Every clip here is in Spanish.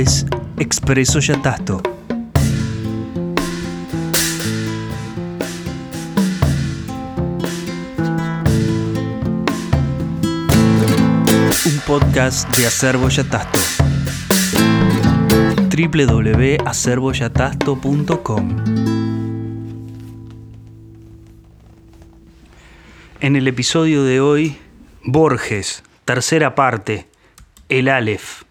es Expreso Yatasto. Un podcast de Acervo Yatasto. www.acervoyatasto.com En el episodio de hoy, Borges, tercera parte, el Aleph.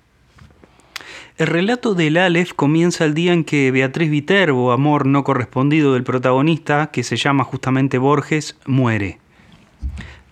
El relato del Aleph comienza el día en que Beatriz Viterbo, amor no correspondido del protagonista, que se llama justamente Borges, muere.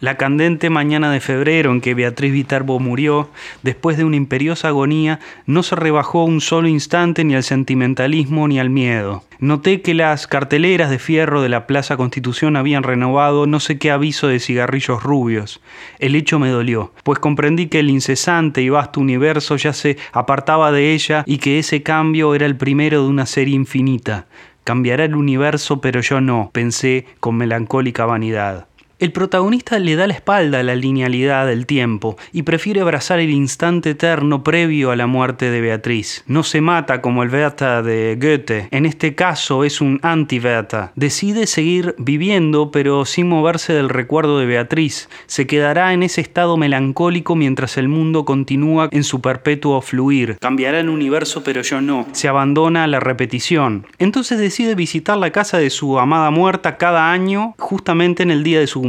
La candente mañana de febrero en que Beatriz Viterbo murió, después de una imperiosa agonía, no se rebajó un solo instante ni al sentimentalismo ni al miedo. Noté que las carteleras de fierro de la Plaza Constitución habían renovado no sé qué aviso de cigarrillos rubios. El hecho me dolió, pues comprendí que el incesante y vasto universo ya se apartaba de ella y que ese cambio era el primero de una serie infinita. Cambiará el universo, pero yo no, pensé con melancólica vanidad. El protagonista le da la espalda a la linealidad del tiempo y prefiere abrazar el instante eterno previo a la muerte de Beatriz. No se mata como el Werther de Goethe, en este caso es un anti-Werther. Decide seguir viviendo pero sin moverse del recuerdo de Beatriz. Se quedará en ese estado melancólico mientras el mundo continúa en su perpetuo fluir. Cambiará el universo pero yo no. Se abandona a la repetición. Entonces decide visitar la casa de su amada muerta cada año justamente en el día de su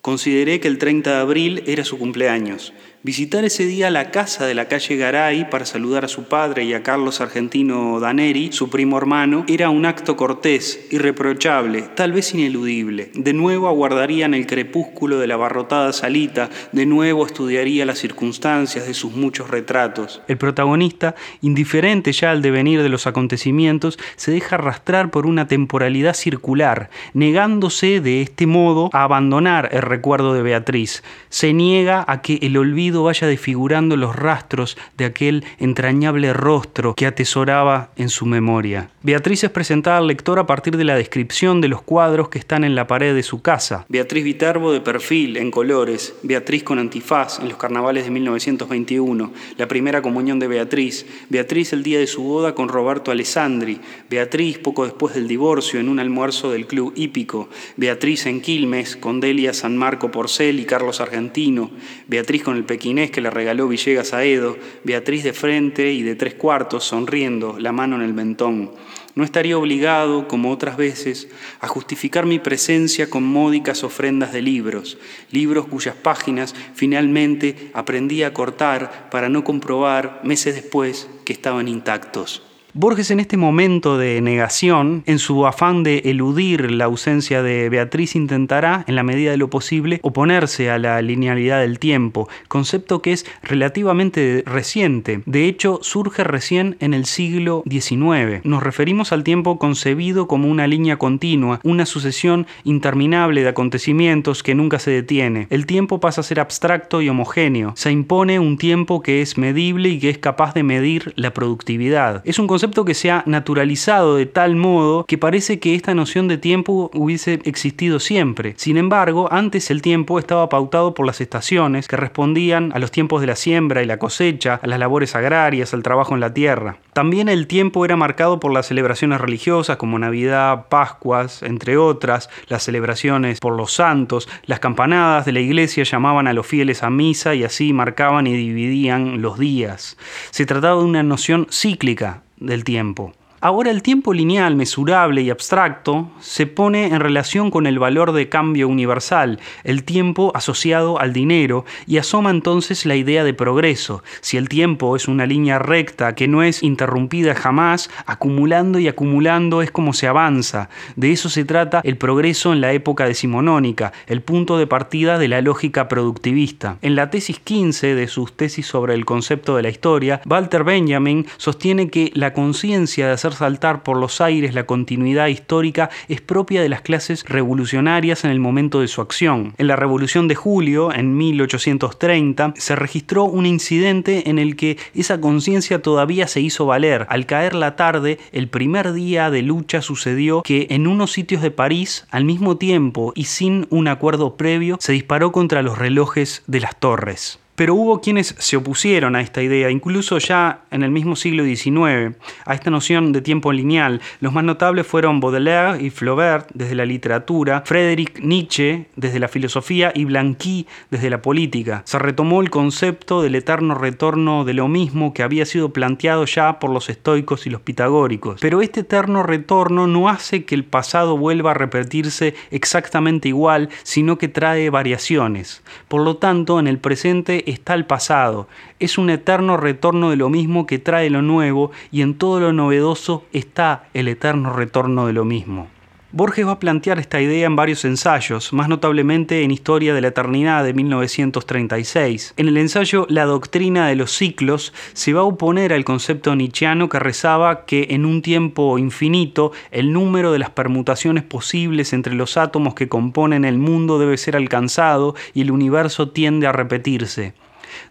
Consideré que el 30 de abril era su cumpleaños. Visitar ese día la casa de la calle Garay para saludar a su padre y a Carlos Argentino Daneri, su primo hermano, era un acto cortés, irreprochable, tal vez ineludible. De nuevo aguardaría en el crepúsculo de la abarrotada salita, de nuevo estudiaría las circunstancias de sus muchos retratos. El protagonista, indiferente ya al devenir de los acontecimientos, se deja arrastrar por una temporalidad circular, negándose de este modo a abandonar el recuerdo de Beatriz. Se niega a que el olvido vaya desfigurando los rastros de aquel entrañable rostro que atesoraba en su memoria. Beatriz es presentada al lector a partir de la descripción de los cuadros que están en la pared de su casa. Beatriz Viterbo de perfil, en colores, Beatriz con antifaz en los carnavales de 1921, la primera comunión de Beatriz, Beatriz el día de su boda con Roberto Alessandri, Beatriz poco después del divorcio en un almuerzo del club hípico, Beatriz en Quilmes con Delia San Marco Porcel y Carlos Argentino, Beatriz con el pequinés que le regaló Villegas a Edo, Beatriz de frente y de tres cuartos, sonriendo, la mano en el mentón. No estaría obligado, como otras veces, a justificar mi presencia con módicas ofrendas de libros, libros cuyas páginas finalmente aprendí a cortar para no comprobar, meses después, que estaban intactos. Borges en este momento de negación, en su afán de eludir la ausencia de Beatriz, intentará, en la medida de lo posible, oponerse a la linealidad del tiempo, concepto que es relativamente reciente. De hecho, surge recién en el siglo XIX. Nos referimos al tiempo concebido como una línea continua, una sucesión interminable de acontecimientos que nunca se detiene. El tiempo pasa a ser abstracto y homogéneo. Se impone un tiempo que es medible y que es capaz de medir la productividad. Es un concepto que se ha naturalizado de tal modo que parece que esta noción de tiempo hubiese existido siempre. Sin embargo, antes el tiempo estaba pautado por las estaciones que respondían a los tiempos de la siembra y la cosecha, a las labores agrarias, al trabajo en la tierra. También el tiempo era marcado por las celebraciones religiosas como Navidad, Pascuas, entre otras, las celebraciones por los santos, las campanadas de la iglesia llamaban a los fieles a misa y así marcaban y dividían los días. Se trataba de una noción cíclica, del tiempo. Ahora el tiempo lineal, mesurable y abstracto se pone en relación con el valor de cambio universal, el tiempo asociado al dinero, y asoma entonces la idea de progreso. Si el tiempo es una línea recta que no es interrumpida jamás, acumulando y acumulando es como se avanza. De eso se trata el progreso en la época decimonónica, el punto de partida de la lógica productivista. En la tesis 15 de sus tesis sobre el concepto de la historia, Walter Benjamin sostiene que la conciencia de hacer saltar por los aires la continuidad histórica es propia de las clases revolucionarias en el momento de su acción. En la Revolución de Julio, en 1830, se registró un incidente en el que esa conciencia todavía se hizo valer. Al caer la tarde, el primer día de lucha sucedió que en unos sitios de París, al mismo tiempo y sin un acuerdo previo, se disparó contra los relojes de las torres. Pero hubo quienes se opusieron a esta idea, incluso ya en el mismo siglo XIX, a esta noción de tiempo lineal. Los más notables fueron Baudelaire y Flaubert desde la literatura, Friedrich Nietzsche desde la filosofía y Blanqui desde la política. Se retomó el concepto del eterno retorno de lo mismo que había sido planteado ya por los estoicos y los pitagóricos. Pero este eterno retorno no hace que el pasado vuelva a repetirse exactamente igual, sino que trae variaciones. Por lo tanto, en el presente está el pasado. Es un eterno retorno de lo mismo que trae lo nuevo y en todo lo novedoso está el eterno retorno de lo mismo. Borges va a plantear esta idea en varios ensayos, más notablemente en Historia de la Eternidad de 1936. En el ensayo La doctrina de los ciclos se va a oponer al concepto nietzscheano que rezaba que en un tiempo infinito el número de las permutaciones posibles entre los átomos que componen el mundo debe ser alcanzado y el universo tiende a repetirse.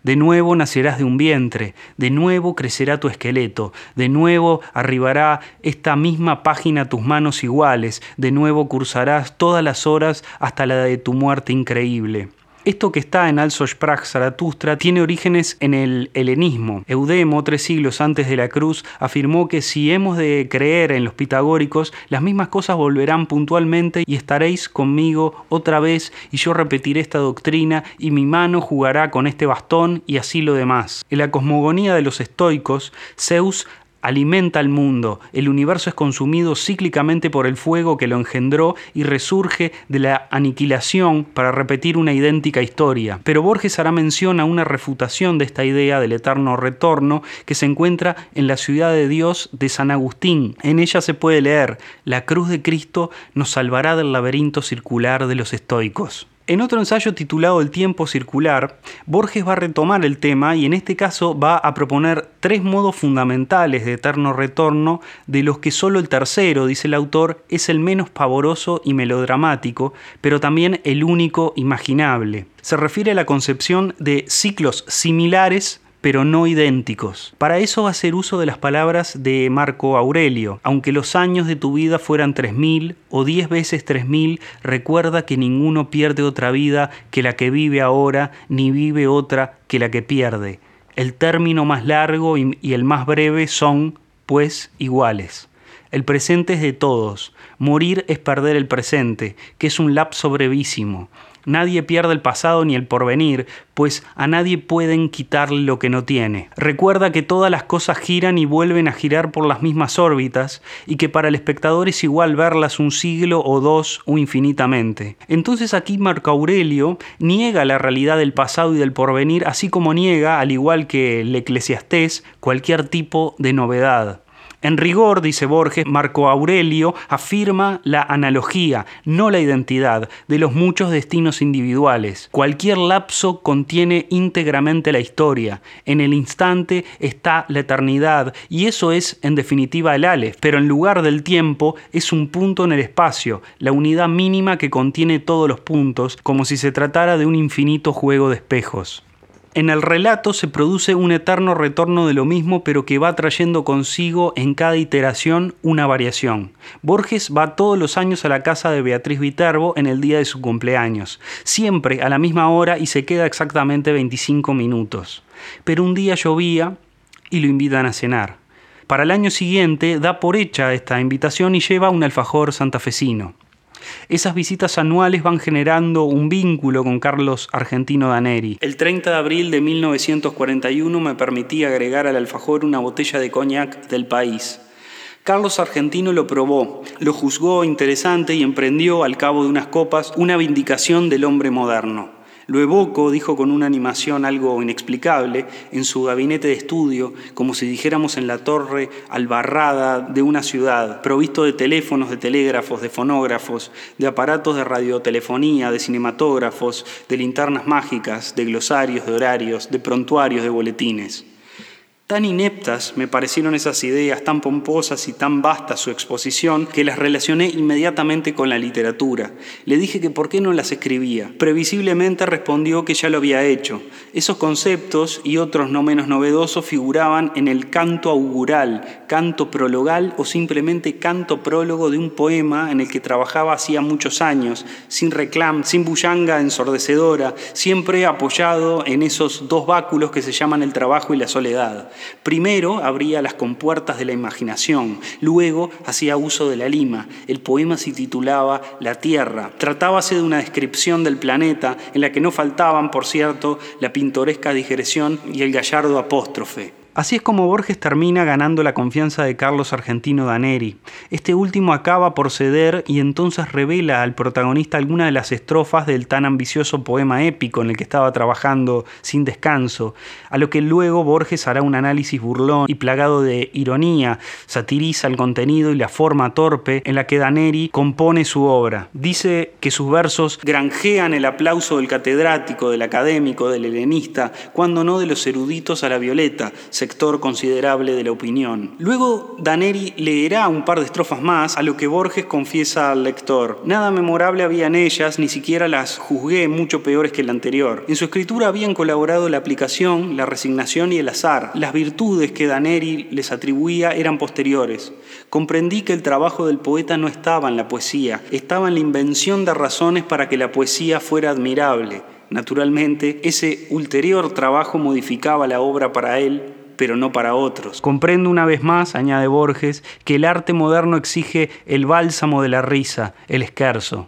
De nuevo nacerás de un vientre, de nuevo crecerá tu esqueleto, de nuevo arribará esta misma página tus manos iguales, de nuevo cursarás todas las horas hasta la de tu muerte increíble. Esto que está en Also Sprach Zaratustra tiene orígenes en el helenismo. Eudemo, tres siglos antes de la cruz, afirmó que si hemos de creer en los pitagóricos, las mismas cosas volverán puntualmente y estaréis conmigo otra vez y yo repetiré esta doctrina y mi mano jugará con este bastón y así lo demás. En la cosmogonía de los estoicos, Zeus alimenta al mundo, el universo es consumido cíclicamente por el fuego que lo engendró y resurge de la aniquilación para repetir una idéntica historia. Pero Borges hará mención a una refutación de esta idea del eterno retorno que se encuentra en la ciudad de Dios de San Agustín. En ella se puede leer, la cruz de Cristo nos salvará del laberinto circular de los estoicos. En otro ensayo titulado El tiempo circular, Borges va a retomar el tema y en este caso va a proponer tres modos fundamentales de eterno retorno, de los que solo el tercero, dice el autor, es el menos pavoroso y melodramático, pero también el único imaginable. Se refiere a la concepción de ciclos similares pero no idénticos. Para eso va a hacer uso de las palabras de Marco Aurelio. Aunque los años de tu vida fueran 3.000 o 10 veces 3.000, recuerda que ninguno pierde otra vida que la que vive ahora, ni vive otra que la que pierde. El término más largo y, el más breve son, pues, iguales. El presente es de todos. Morir es perder el presente, que es un lapso brevísimo. Nadie pierde el pasado ni el porvenir, pues a nadie pueden quitarle lo que no tiene. Recuerda que todas las cosas giran y vuelven a girar por las mismas órbitas, y que para el espectador es igual verlas un siglo o dos o infinitamente. Entonces aquí Marco Aurelio niega la realidad del pasado y del porvenir, así como niega, al igual que el eclesiastés, cualquier tipo de novedad. En rigor, dice Borges, Marco Aurelio afirma la analogía, no la identidad, de los muchos destinos individuales. Cualquier lapso contiene íntegramente la historia. En el instante está la eternidad, y eso es, en definitiva, el Aleph. Pero en lugar del tiempo es un punto en el espacio, la unidad mínima que contiene todos los puntos, como si se tratara de un infinito juego de espejos. En el relato se produce un eterno retorno de lo mismo, pero que va trayendo consigo en cada iteración una variación. Borges va todos los años a la casa de Beatriz Viterbo en el día de su cumpleaños, siempre a la misma hora y se queda exactamente 25 minutos. Pero un día llovía y lo invitan a cenar. Para el año siguiente da por hecha esta invitación y lleva un alfajor santafesino. Esas visitas anuales van generando un vínculo con Carlos Argentino Daneri. El 30 de abril de 1941 me permití agregar al alfajor una botella de coñac del país. Carlos Argentino lo probó, lo juzgó interesante y emprendió, al cabo de unas copas, una vindicación del hombre moderno. Lo evoco, dijo con una animación algo inexplicable, en su gabinete de estudio, como si dijéramos en la torre albarrada de una ciudad, provisto de teléfonos, de telégrafos, de fonógrafos, de aparatos de radiotelefonía, de cinematógrafos, de linternas mágicas, de glosarios, de horarios, de prontuarios, de boletines. Tan ineptas me parecieron esas ideas, tan pomposas y tan vasta su exposición, que las relacioné inmediatamente con la literatura. Le dije que por qué no las escribía. Previsiblemente respondió que ya lo había hecho. Esos conceptos y otros no menos novedosos figuraban en el canto augural, canto prologal o simplemente canto prólogo de un poema en el que trabajaba hacía muchos años, sin reclam, sin bullanga ensordecedora, siempre apoyado en esos dos báculos que se llaman el trabajo y la soledad. Primero abría las compuertas de la imaginación, luego hacía uso de la lima. El poema se titulaba La Tierra. Tratábase de una descripción del planeta en la que no faltaban, por cierto, la pintoresca digresión y el gallardo apóstrofe. Así es como Borges termina ganando la confianza de Carlos Argentino Daneri. Este último acaba por ceder y entonces revela al protagonista alguna de las estrofas del tan ambicioso poema épico en el que estaba trabajando sin descanso, a lo que luego Borges hará un análisis burlón y plagado de ironía, satiriza el contenido y la forma torpe en la que Daneri compone su obra. Dice que sus versos granjean el aplauso del catedrático, del académico, del helenista, cuando no de los eruditos a la violeta, sector considerable de la opinión. Luego Daneri leerá un par de estrofas más, a lo que Borges confiesa al lector. Nada memorable había en ellas, ni siquiera las juzgué mucho peores que la anterior. En su escritura habían colaborado la aplicación, la resignación y el azar. Las virtudes que Daneri les atribuía eran posteriores. Comprendí que el trabajo del poeta no estaba en la poesía, estaba en la invención de razones para que la poesía fuera admirable. Naturalmente, ese ulterior trabajo modificaba la obra para él pero no para otros. Comprendo una vez más, añade Borges, que el arte moderno exige el bálsamo de la risa, el esquerzo.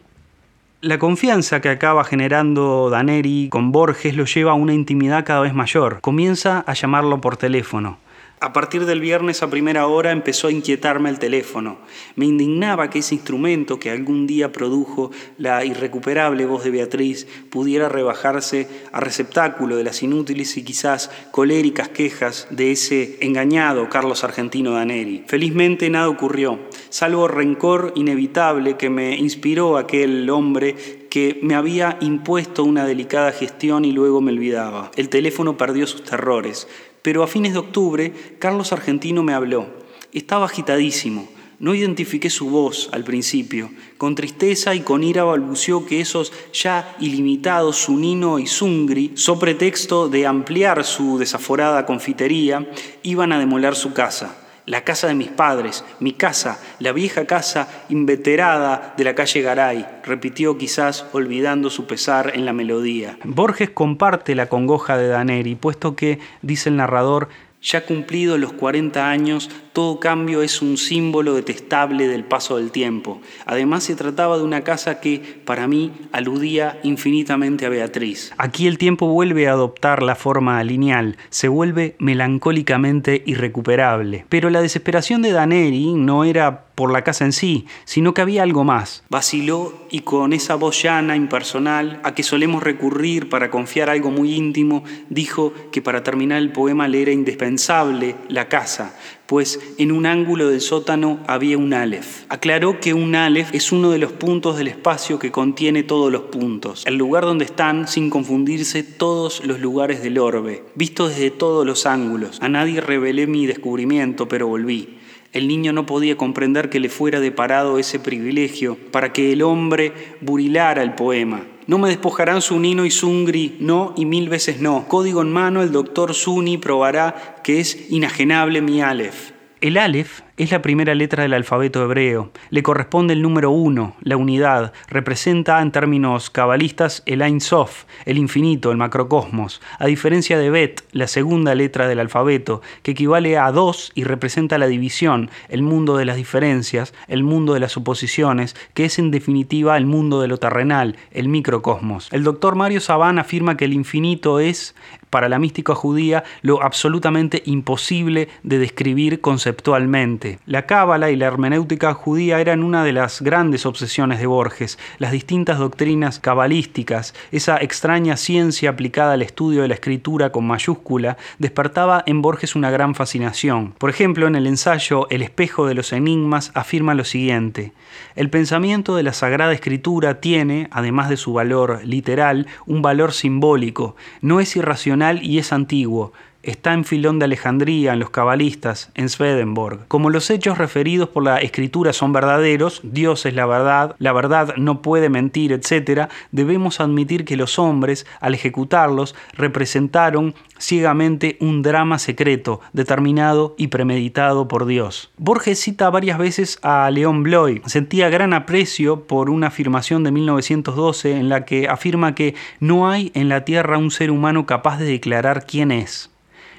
La confianza que acaba generando Daneri con Borges lo lleva a una intimidad cada vez mayor. Comienza a llamarlo por teléfono. A partir del viernes a primera hora empezó a inquietarme el teléfono. Me indignaba que ese instrumento que algún día produjo la irrecuperable voz de Beatriz pudiera rebajarse a receptáculo de las inútiles y quizás coléricas quejas de ese engañado Carlos Argentino Daneri. Felizmente nada ocurrió, salvo rencor inevitable que me inspiró aquel hombre que me había impuesto una delicada gestión y luego me olvidaba. El teléfono perdió sus terrores. Pero a fines de octubre, Carlos Argentino me habló. Estaba agitadísimo. No identifiqué su voz al principio. Con tristeza y con ira balbuceó que esos ya ilimitados Sunino y Sungri, so pretexto de ampliar su desaforada confitería, iban a demoler su casa la casa de mis padres, mi casa, la vieja casa inveterada de la calle Garay, repitió quizás olvidando su pesar en la melodía. Borges comparte la congoja de Daneri, puesto que, dice el narrador, ya cumplidos los 40 años, todo cambio es un símbolo detestable del paso del tiempo. Además se trataba de una casa que, para mí, aludía infinitamente a Beatriz. Aquí el tiempo vuelve a adoptar la forma lineal, se vuelve melancólicamente irrecuperable. Pero la desesperación de Daneri no era por la casa en sí, sino que había algo más. Vaciló y con esa voz llana, impersonal, a que solemos recurrir para confiar algo muy íntimo, dijo que para terminar el poema le era indispensable la casa, pues en un ángulo del sótano había un Aleph. Aclaró que un Aleph es uno de los puntos del espacio que contiene todos los puntos, el lugar donde están, sin confundirse, todos los lugares del orbe, visto desde todos los ángulos. A nadie revelé mi descubrimiento, pero volví. El niño no podía comprender que le fuera deparado ese privilegio para que el hombre burilara el poema. No me despojarán Sunino y Sungri, no y mil veces no. Código en mano, el doctor Suni probará que es inajenable mi Aleph. El Aleph es la primera letra del alfabeto hebreo. Le corresponde el número uno, la unidad. Representa en términos cabalistas el Ein Sof, el infinito, el macrocosmos. A diferencia de Bet, la segunda letra del alfabeto, que equivale a dos y representa la división, el mundo de las diferencias, el mundo de las suposiciones, que es en definitiva el mundo de lo terrenal, el microcosmos. El doctor Mario Saban afirma que el infinito es para la mística judía lo absolutamente imposible de describir conceptualmente. La cábala y la hermenéutica judía eran una de las grandes obsesiones de Borges, las distintas doctrinas cabalísticas, esa extraña ciencia aplicada al estudio de la escritura con mayúscula, despertaba en Borges una gran fascinación. Por ejemplo, en el ensayo El espejo de los enigmas afirma lo siguiente, el pensamiento de la Sagrada Escritura tiene, además de su valor literal, un valor simbólico, no es irracional y es antiguo, está en Filón de Alejandría, en los cabalistas, en Swedenborg. Como los hechos referidos por la escritura son verdaderos, Dios es la verdad, la verdad no puede mentir, etc., debemos admitir que los hombres, al ejecutarlos, representaron ciegamente un drama secreto, determinado y premeditado por Dios. Borges cita varias veces a León Bloy. Sentía gran aprecio por una afirmación de 1912 en la que afirma que no hay en la Tierra un ser humano capaz de declarar quién es.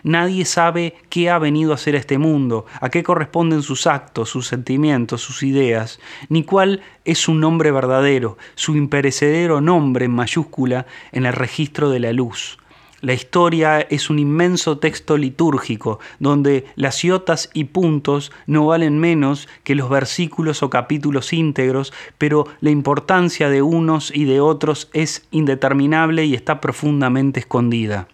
Nadie sabe qué ha venido a hacer este mundo, a qué corresponden sus actos, sus sentimientos, sus ideas, ni cuál es su nombre verdadero, su imperecedero nombre en mayúscula en el registro de la luz. La historia es un inmenso texto litúrgico, donde las iotas y puntos no valen menos que los versículos o capítulos íntegros, pero la importancia de unos y de otros es indeterminable y está profundamente escondida.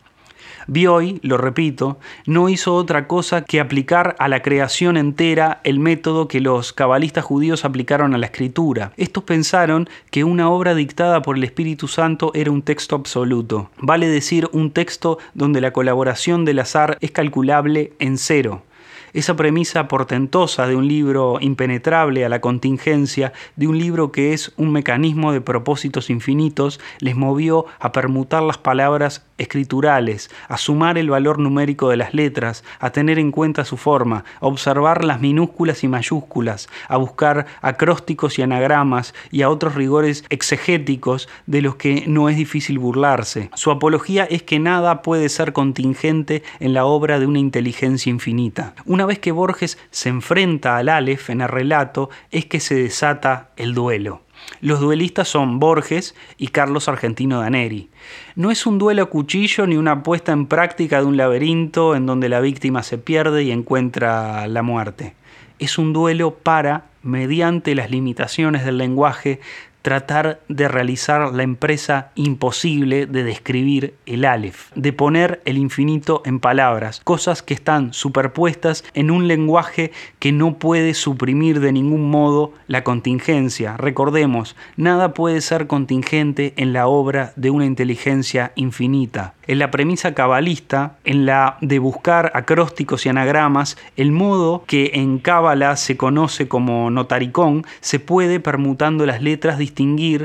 Bioy, lo repito, no hizo otra cosa que aplicar a la creación entera el método que los cabalistas judíos aplicaron a la escritura. Estos pensaron que una obra dictada por el Espíritu Santo era un texto absoluto, vale decir un texto donde la colaboración del azar es calculable en cero. Esa premisa portentosa de un libro impenetrable a la contingencia, de un libro que es un mecanismo de propósitos infinitos, les movió a permutar las palabras escriturales, a sumar el valor numérico de las letras, a tener en cuenta su forma, a observar las minúsculas y mayúsculas, a buscar acrósticos y anagramas y a otros rigores exegéticos de los que no es difícil burlarse. Su apología es que nada puede ser contingente en la obra de una inteligencia infinita. Vez que Borges se enfrenta al Aleph en el relato, es que se desata el duelo. Los duelistas son Borges y Carlos Argentino Daneri. No es un duelo a cuchillo ni una puesta en práctica de un laberinto en donde la víctima se pierde y encuentra la muerte. Es un duelo para, mediante las limitaciones del lenguaje, tratar de realizar la empresa imposible de describir el Aleph, de poner el infinito en palabras, cosas que están superpuestas en un lenguaje que no puede suprimir de ningún modo la contingencia. Recordemos, nada puede ser contingente en la obra de una inteligencia infinita. En la premisa cabalista, en la de buscar acrósticos y anagramas, el modo que en cábala se conoce como notaricón se puede permutando las letras distintas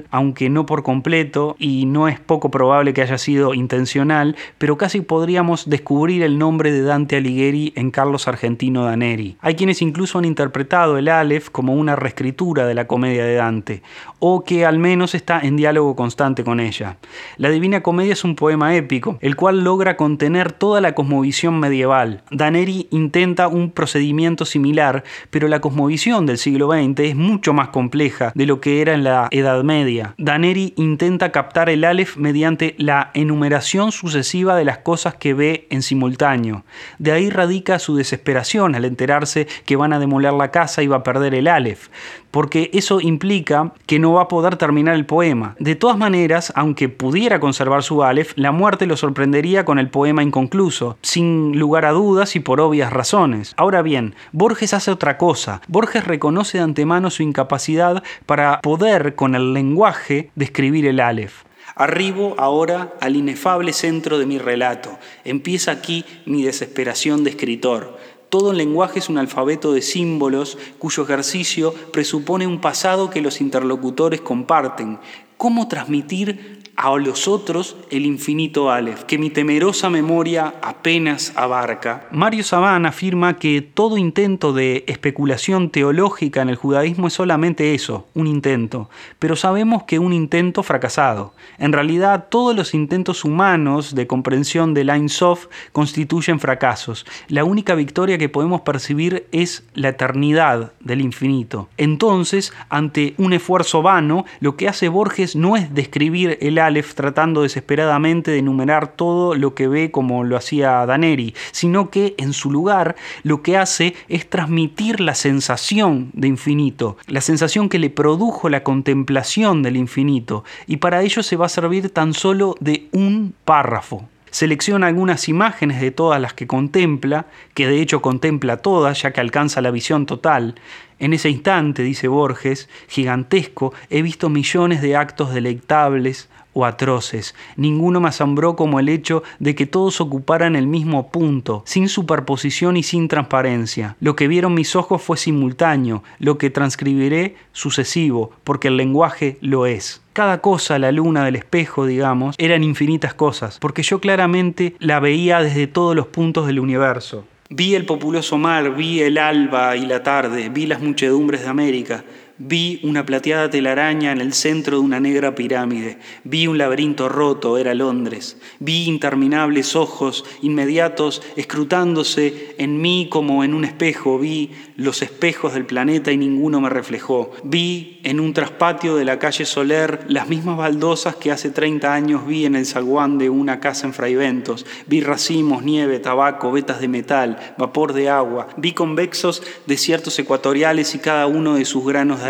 aunque no por completo, y no es poco probable que haya sido intencional, pero casi podríamos descubrir el nombre de Dante Alighieri en Carlos Argentino Daneri. Hay quienes incluso han interpretado el Aleph como una reescritura de la comedia de Dante, o que al menos está en diálogo constante con ella. La Divina Comedia es un poema épico, el cual logra contener toda la cosmovisión medieval. Daneri intenta un procedimiento similar, pero la cosmovisión del siglo XX es mucho más compleja de lo que era en la Edad Media. Daneri intenta captar el Aleph mediante la enumeración sucesiva de las cosas que ve en simultáneo. De ahí radica su desesperación al enterarse que van a demoler la casa y va a perder el Aleph, porque eso implica que no va a poder terminar el poema. De todas maneras, aunque pudiera conservar su Aleph, la muerte lo sorprendería con el poema inconcluso, sin lugar a dudas y por obvias razones. Ahora bien, Borges hace otra cosa. Borges reconoce de antemano su incapacidad para poder con el lenguaje describir el Aleph. Arribo ahora al inefable centro de mi relato. Empieza aquí mi desesperación de escritor. Todo el lenguaje es un alfabeto de símbolos cuyo ejercicio presupone un pasado que los interlocutores comparten. ¿Cómo transmitir a los otros el infinito Aleph, que mi temerosa memoria apenas abarca. Mario Saban afirma que todo intento de especulación teológica en el judaísmo es solamente eso, un intento, pero sabemos que un intento fracasado. En realidad, todos los intentos humanos de comprensión del Ein Sof constituyen fracasos. La única victoria que podemos percibir es la eternidad del infinito. Entonces, ante un esfuerzo vano, lo que hace Borges no es describir el Tratando desesperadamente de enumerar todo lo que ve como lo hacía Daneri, sino que en su lugar lo que hace es transmitir la sensación de infinito, la sensación que le produjo la contemplación del infinito, y para ello se va a servir tan solo de un párrafo. Selecciona algunas imágenes de todas las que contempla, que de hecho contempla todas, ya que alcanza la visión total. En ese instante, dice Borges, gigantesco, he visto millones de actos deleitables, o atroces. Ninguno me asombró como el hecho de que todos ocuparan el mismo punto, sin superposición y sin transparencia. Lo que vieron mis ojos fue simultáneo, lo que transcribiré sucesivo, porque el lenguaje lo es. Cada cosa, la luna del espejo, digamos, eran infinitas cosas, porque yo claramente la veía desde todos los puntos del universo. Vi el populoso mar, vi el alba y la tarde, vi las muchedumbres de América, Vi una plateada telaraña en el centro de una negra pirámide. Vi un laberinto roto, era Londres. Vi interminables ojos inmediatos escrutándose en mí como en un espejo. Vi los espejos del planeta y ninguno me reflejó. Vi en un traspatio de la calle Soler las mismas baldosas que hace 30 años vi en el zaguán de una casa en Fraiventos. Vi racimos, nieve, tabaco, vetas de metal, vapor de agua. Vi convexos desiertos ecuatoriales y cada uno de sus granos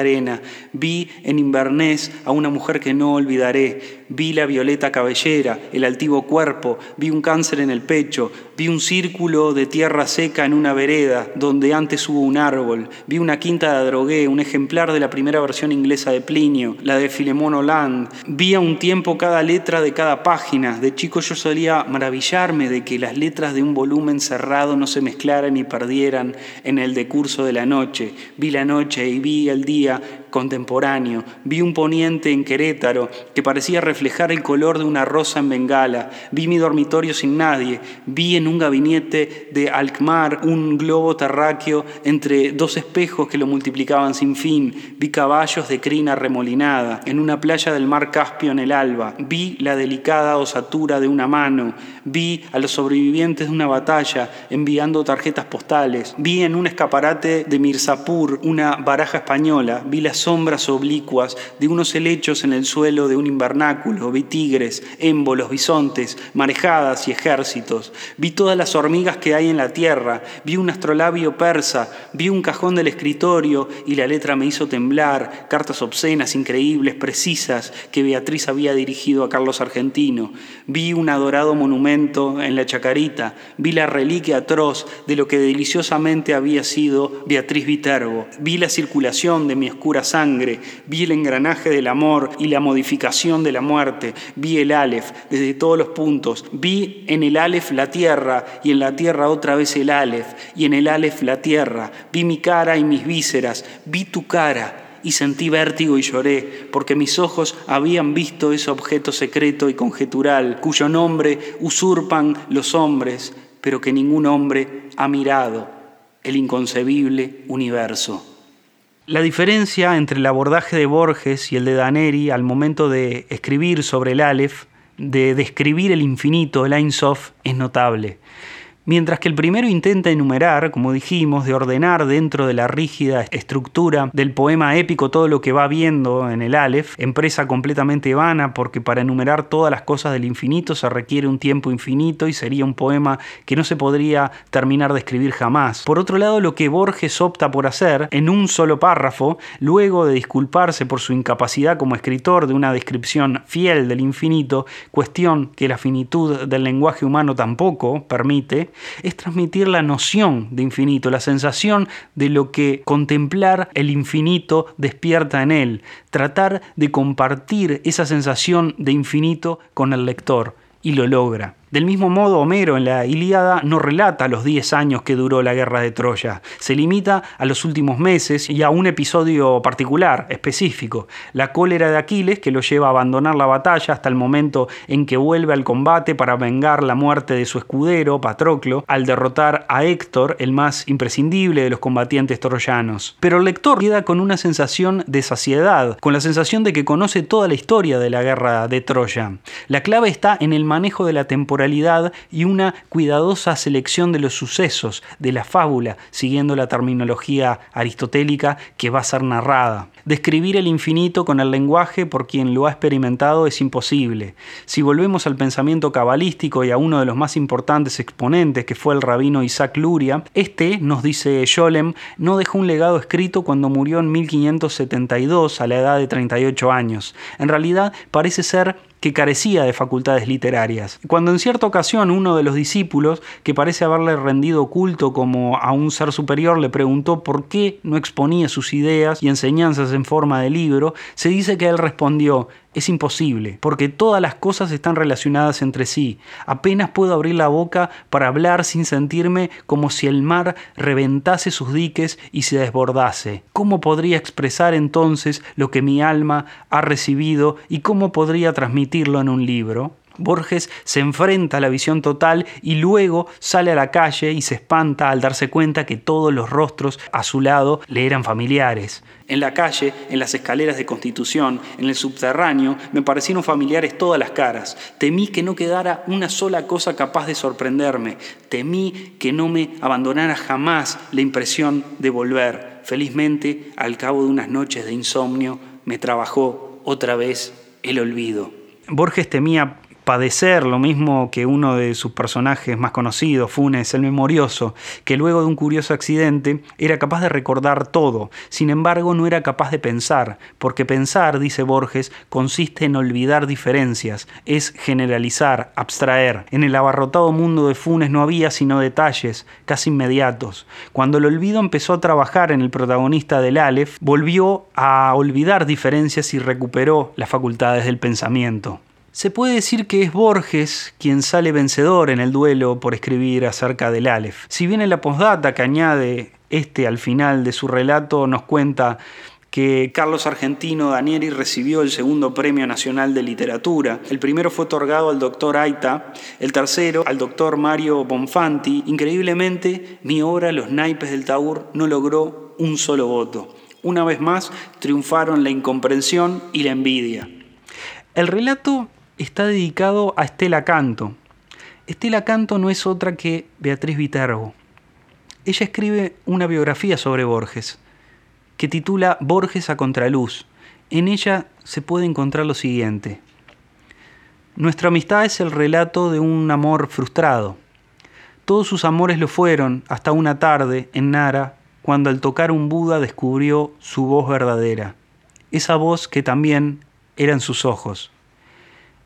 Vi en Inverness a una mujer que no olvidaré. Vi la violeta cabellera, el altivo cuerpo, vi un cáncer en el pecho, vi un círculo de tierra seca en una vereda donde antes hubo un árbol, vi una quinta de Adrogué, un ejemplar de la primera versión inglesa de Plinio, la de Filemón Hollande. Vi a un tiempo cada letra de cada página. De chico yo solía maravillarme de que las letras de un volumen cerrado no se mezclaran y perdieran en el decurso de la noche. Vi la noche y vi el día contemporáneo. Vi un poniente en Querétaro que parecía reflejar el color de una rosa en Bengala. Vi mi dormitorio sin nadie. Vi en un gabinete de Alkmaar un globo terráqueo entre dos espejos que lo multiplicaban sin fin. Vi caballos de crina remolinada en una playa del mar Caspio en el alba. Vi la delicada osatura de una mano. Vi a los sobrevivientes de una batalla enviando tarjetas postales. Vi en un escaparate de Mirzapur una baraja española vi las sombras oblicuas de unos helechos en el suelo de un invernáculo, vi tigres, émbolos, bisontes, marejadas y ejércitos, vi todas las hormigas que hay en la tierra, vi un astrolabio persa, vi un cajón del escritorio y la letra me hizo temblar, cartas obscenas, increíbles, precisas, que Beatriz había dirigido a Carlos Argentino, vi un adorado monumento en la Chacarita, vi la reliquia atroz de lo que deliciosamente había sido Beatriz Viterbo, vi la circulación de mi oscura sangre, vi el engranaje del amor y la modificación de la muerte, vi el Aleph desde todos los puntos, vi en el Aleph la tierra y en la tierra otra vez el Aleph y en el Aleph la tierra, vi mi cara y mis vísceras, vi tu cara y sentí vértigo y lloré, porque mis ojos habían visto ese objeto secreto y conjetural, cuyo nombre usurpan los hombres, pero que ningún hombre ha mirado, el inconcebible universo. La diferencia entre el abordaje de Borges y el de Daneri al momento de escribir sobre el Aleph, de describir el infinito, el Ein Sof, es notable. Mientras que el primero intenta enumerar, como dijimos, de ordenar dentro de la rígida estructura del poema épico todo lo que va viendo en el Aleph, empresa completamente vana porque para enumerar todas las cosas del infinito se requiere un tiempo infinito y sería un poema que no se podría terminar de escribir jamás. Por otro lado, lo que Borges opta por hacer en un solo párrafo, luego de disculparse por su incapacidad como escritor de una descripción fiel del infinito, cuestión que la finitud del lenguaje humano tampoco permite, es transmitir la noción de infinito, la sensación de lo que contemplar el infinito despierta en él, tratar de compartir esa sensación de infinito con el lector y lo logra. Del mismo modo, Homero en la Ilíada no relata los 10 años que duró la guerra de Troya, se limita a los últimos meses y a un episodio particular, específico, la cólera de Aquiles que lo lleva a abandonar la batalla hasta el momento en que vuelve al combate para vengar la muerte de su escudero, Patroclo, al derrotar a Héctor, el más imprescindible de los combatientes troyanos. Pero el lector queda con una sensación de saciedad, con la sensación de que conoce toda la historia de la guerra de Troya. La clave está en el manejo de la temporalidad y una cuidadosa selección de los sucesos, de la fábula, siguiendo la terminología aristotélica que va a ser narrada. Describir el infinito con el lenguaje por quien lo ha experimentado es imposible. Si volvemos al pensamiento cabalístico y a uno de los más importantes exponentes que fue el rabino Isaac Luria, este, nos dice Scholem, no dejó un legado escrito cuando murió en 1572 a la edad de 38 años. En realidad parece ser que carecía de facultades literarias. Cuando en cierta ocasión uno de los discípulos, que parece haberle rendido culto como a un ser superior, le preguntó por qué no exponía sus ideas y enseñanzas en forma de libro, se dice que él respondió, Es imposible, porque todas las cosas están relacionadas entre sí. Apenas puedo abrir la boca para hablar sin sentirme como si el mar reventase sus diques y se desbordase. ¿Cómo podría expresar entonces lo que mi alma ha recibido y cómo podría transmitirlo en un libro? Borges se enfrenta a la visión total y luego sale a la calle y se espanta al darse cuenta que todos los rostros a su lado le eran familiares. En la calle, en las escaleras de Constitución, en el subterráneo, me parecieron familiares todas las caras. Temí que no quedara una sola cosa capaz de sorprenderme. Temí que no me abandonara jamás la impresión de volver. Felizmente, al cabo de unas noches de insomnio, me trabajó otra vez el olvido. Borges temía padecer lo mismo que uno de sus personajes más conocidos, Funes, el memorioso, que luego de un curioso accidente era capaz de recordar todo, sin embargo no era capaz de pensar, porque pensar, dice Borges, consiste en olvidar diferencias, es generalizar, abstraer. En el abarrotado mundo de Funes no había sino detalles, casi inmediatos. Cuando el olvido empezó a trabajar en el protagonista del Aleph, volvió a olvidar diferencias y recuperó las facultades del pensamiento. Se puede decir que es Borges quien sale vencedor en el duelo por escribir acerca del Aleph. Si bien en la postdata que añade este al final de su relato nos cuenta que Carlos Argentino Danieri recibió el segundo Premio Nacional de Literatura. El primero fue otorgado al doctor Aita, el tercero al doctor Mario Bonfanti. Increíblemente, mi obra Los naipes del Taur no logró un solo voto. Una vez más, triunfaron la incomprensión y la envidia. El relato está dedicado a Estela Canto. Estela Canto no es otra que Beatriz Viterbo. Ella escribe una biografía sobre Borges, que titula Borges a contraluz. En ella se puede encontrar lo siguiente. Nuestra amistad es el relato de un amor frustrado. Todos sus amores lo fueron hasta una tarde en Nara, cuando al tocar un Buda descubrió su voz verdadera, esa voz que también eran sus ojos.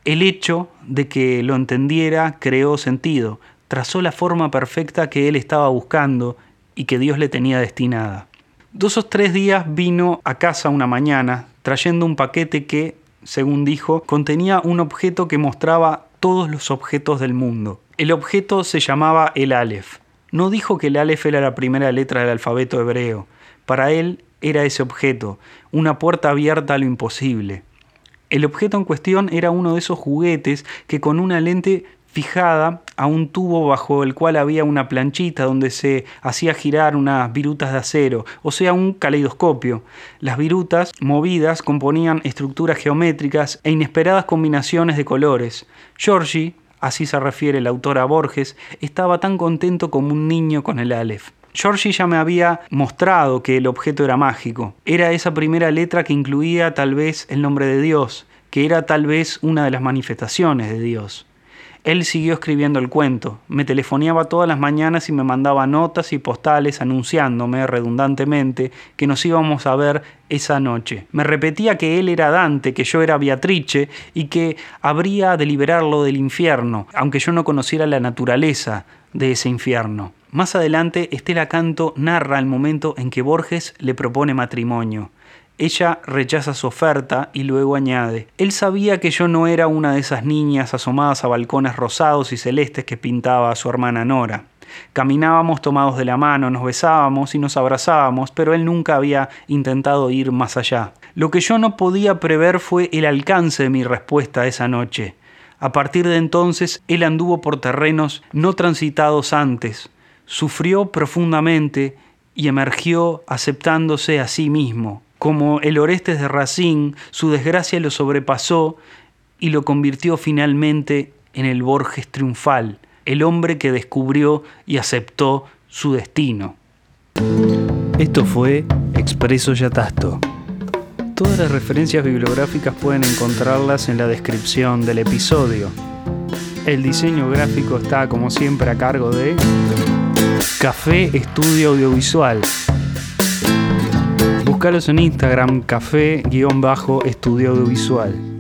El hecho de que lo entendiera creó sentido, trazó la forma perfecta que él estaba buscando y que Dios le tenía destinada. Dos o tres días vino a casa una mañana trayendo un paquete que, según dijo, contenía un objeto que mostraba todos los objetos del mundo. El objeto se llamaba el Aleph. No dijo que el Aleph era la primera letra del alfabeto hebreo. Para él era ese objeto, una puerta abierta a lo imposible. El objeto en cuestión era uno de esos juguetes que con una lente fijada a un tubo bajo el cual había una planchita donde se hacía girar unas virutas de acero, o sea, un caleidoscopio. Las virutas movidas componían estructuras geométricas e inesperadas combinaciones de colores. Giorgi, así se refiere el autor a Borges, estaba tan contento como un niño con el Aleph. Georgie ya me había mostrado que el objeto era mágico. Era esa primera letra que incluía tal vez el nombre de Dios, que era tal vez una de las manifestaciones de Dios. Él siguió escribiendo el cuento, me telefoneaba todas las mañanas y me mandaba notas y postales anunciándome redundantemente que nos íbamos a ver esa noche. Me repetía que él era Dante, que yo era Beatrice y que habría de liberarlo del infierno, aunque yo no conociera la naturaleza de ese infierno. Más adelante, Estela Canto narra el momento en que Borges le propone matrimonio. Ella rechaza su oferta y luego añade, él sabía que yo no era una de esas niñas asomadas a balcones rosados y celestes que pintaba a su hermana Nora. Caminábamos tomados de la mano, nos besábamos y nos abrazábamos, pero él nunca había intentado ir más allá. Lo que yo no podía prever fue el alcance de mi respuesta esa noche. A partir de entonces, él anduvo por terrenos no transitados antes, sufrió profundamente y emergió aceptándose a sí mismo. Como el Orestes de Racine, su desgracia lo sobrepasó y lo convirtió finalmente en el Borges triunfal, el hombre que descubrió y aceptó su destino. Esto fue Expreso Yatasto. Todas las referencias bibliográficas pueden encontrarlas en la descripción del episodio. El diseño gráfico está como siempre a cargo de Café Estudio Audiovisual. Búscalos en Instagram, café-estudio audiovisual.